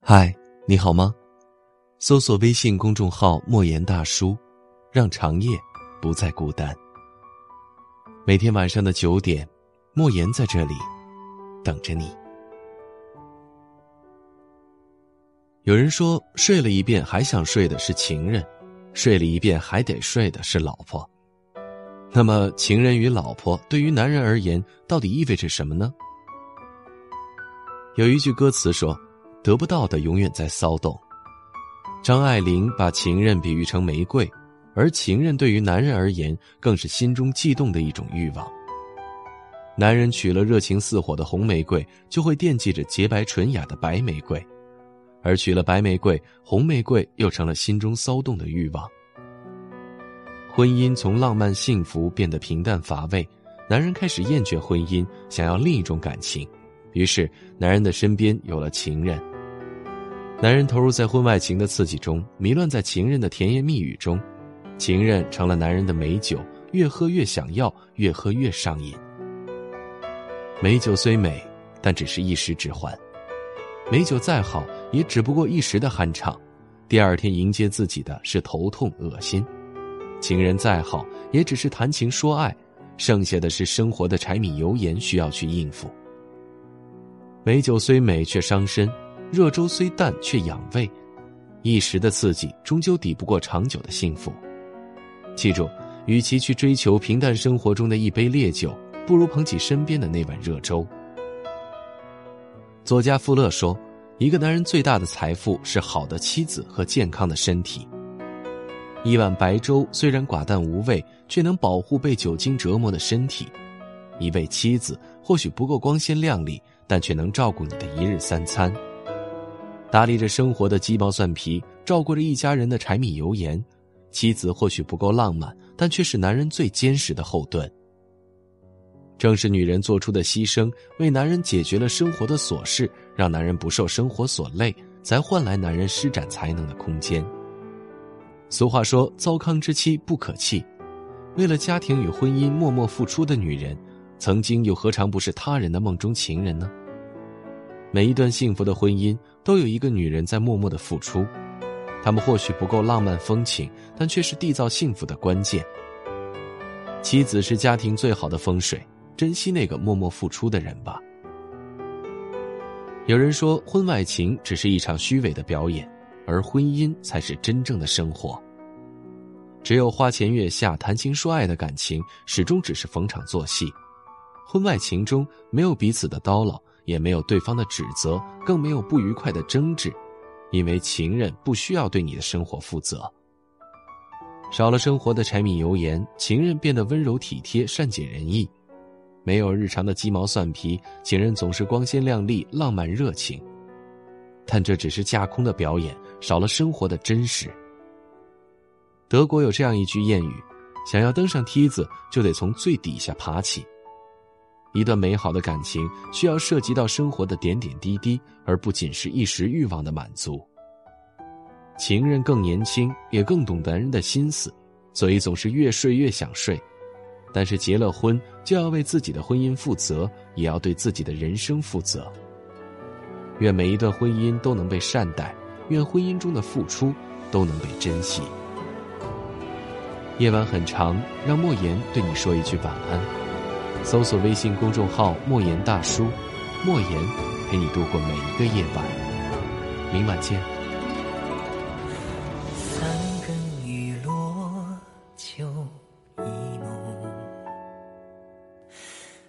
嗨，你好吗？搜索微信公众号“莫言大叔”，让长夜不再孤单。每天晚上的九点，莫言在这里等着你。有人说，睡了一遍还想睡的是情人，睡了一遍还得睡的是老婆。那么，情人与老婆对于男人而言，到底意味着什么呢？有一句歌词说。得不到的永远在骚动。张爱玲把情人比喻成玫瑰，而情人对于男人而言，更是心中悸动的一种欲望。男人娶了热情似火的红玫瑰，就会惦记着洁白纯雅的白玫瑰；而娶了白玫瑰，红玫瑰又成了心中骚动的欲望。婚姻从浪漫幸福变得平淡乏味，男人开始厌倦婚姻，想要另一种感情。于是，男人的身边有了情人。男人投入在婚外情的刺激中，迷乱在情人的甜言蜜语中，情人成了男人的美酒，越喝越想要，越喝越上瘾。美酒虽美，但只是一时之欢；美酒再好，也只不过一时的酣畅，第二天迎接自己的是头痛恶心。情人再好，也只是谈情说爱，剩下的是生活的柴米油盐需要去应付。美酒虽美，却伤身；热粥虽淡，却养胃。一时的刺激，终究抵不过长久的幸福。记住，与其去追求平淡生活中的一杯烈酒，不如捧起身边的那碗热粥。作家富勒说：“一个男人最大的财富是好的妻子和健康的身体。一碗白粥虽然寡淡无味，却能保护被酒精折磨的身体；一位妻子或许不够光鲜亮丽。”但却能照顾你的一日三餐，打理着生活的鸡毛蒜皮，照顾着一家人的柴米油盐。妻子或许不够浪漫，但却是男人最坚实的后盾。正是女人做出的牺牲，为男人解决了生活的琐事，让男人不受生活所累，才换来男人施展才能的空间。俗话说：“糟糠之妻不可弃。”为了家庭与婚姻默默付出的女人。曾经又何尝不是他人的梦中情人呢？每一段幸福的婚姻都有一个女人在默默的付出，他们或许不够浪漫风情，但却是缔造幸福的关键。妻子是家庭最好的风水，珍惜那个默默付出的人吧。有人说，婚外情只是一场虚伪的表演，而婚姻才是真正的生活。只有花前月下谈情说爱的感情，始终只是逢场作戏。婚外情中没有彼此的叨唠，也没有对方的指责，更没有不愉快的争执，因为情人不需要对你的生活负责。少了生活的柴米油盐，情人变得温柔体贴、善解人意；没有日常的鸡毛蒜皮，情人总是光鲜亮丽、浪漫热情。但这只是架空的表演，少了生活的真实。德国有这样一句谚语：“想要登上梯子，就得从最底下爬起。”一段美好的感情需要涉及到生活的点点滴滴，而不仅是一时欲望的满足。情人更年轻，也更懂男人的心思，所以总是越睡越想睡。但是结了婚，就要为自己的婚姻负责，也要对自己的人生负责。愿每一段婚姻都能被善待，愿婚姻中的付出都能被珍惜。夜晚很长，让莫言对你说一句晚安。搜索微信公众号“莫言大叔”，莫言陪你度过每一个夜晚。明晚见。三更雨落秋意浓，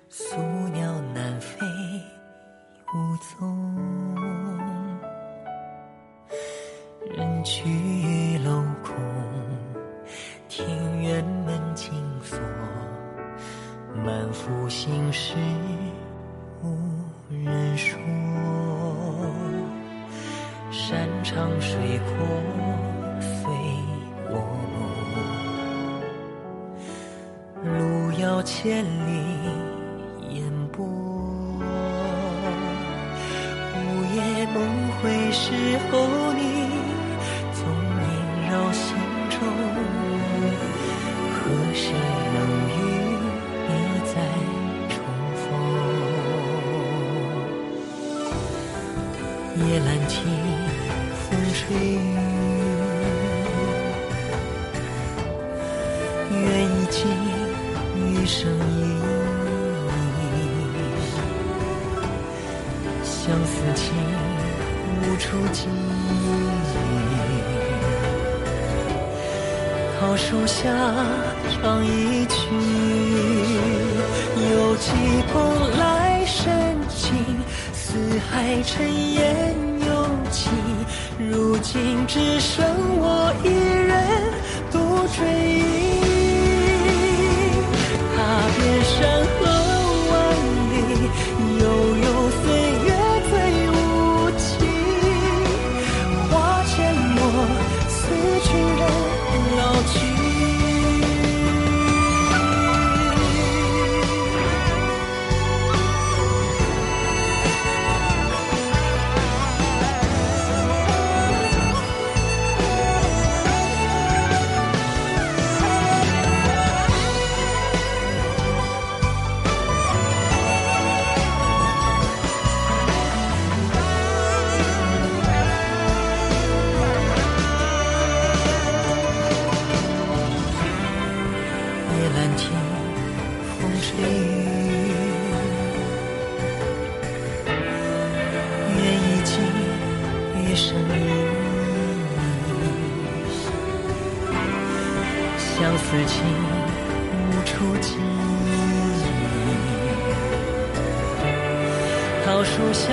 宿鸟南飞无踪。人去长水阔随我，路遥千里烟波，午夜梦回时候你总萦绕心中，何时能与你再重逢？夜阑听风吹雨，愿意尽余生与你。相思情无处寄，桃树下唱一曲，有几蓬来深情。四海尘烟有情，如今只剩我一人独追忆。相思情无处寄，桃树下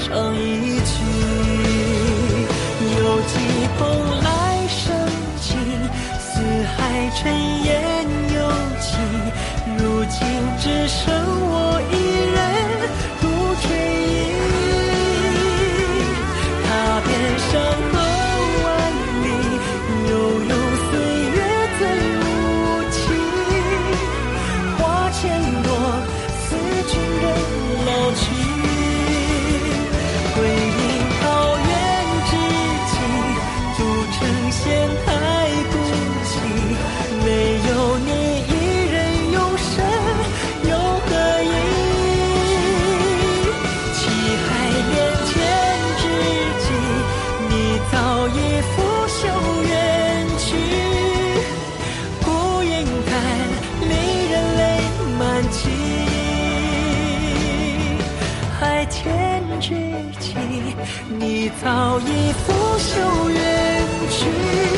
唱一曲，有几风来生情。四海尘烟又起，如今只剩我你早已拂袖远去。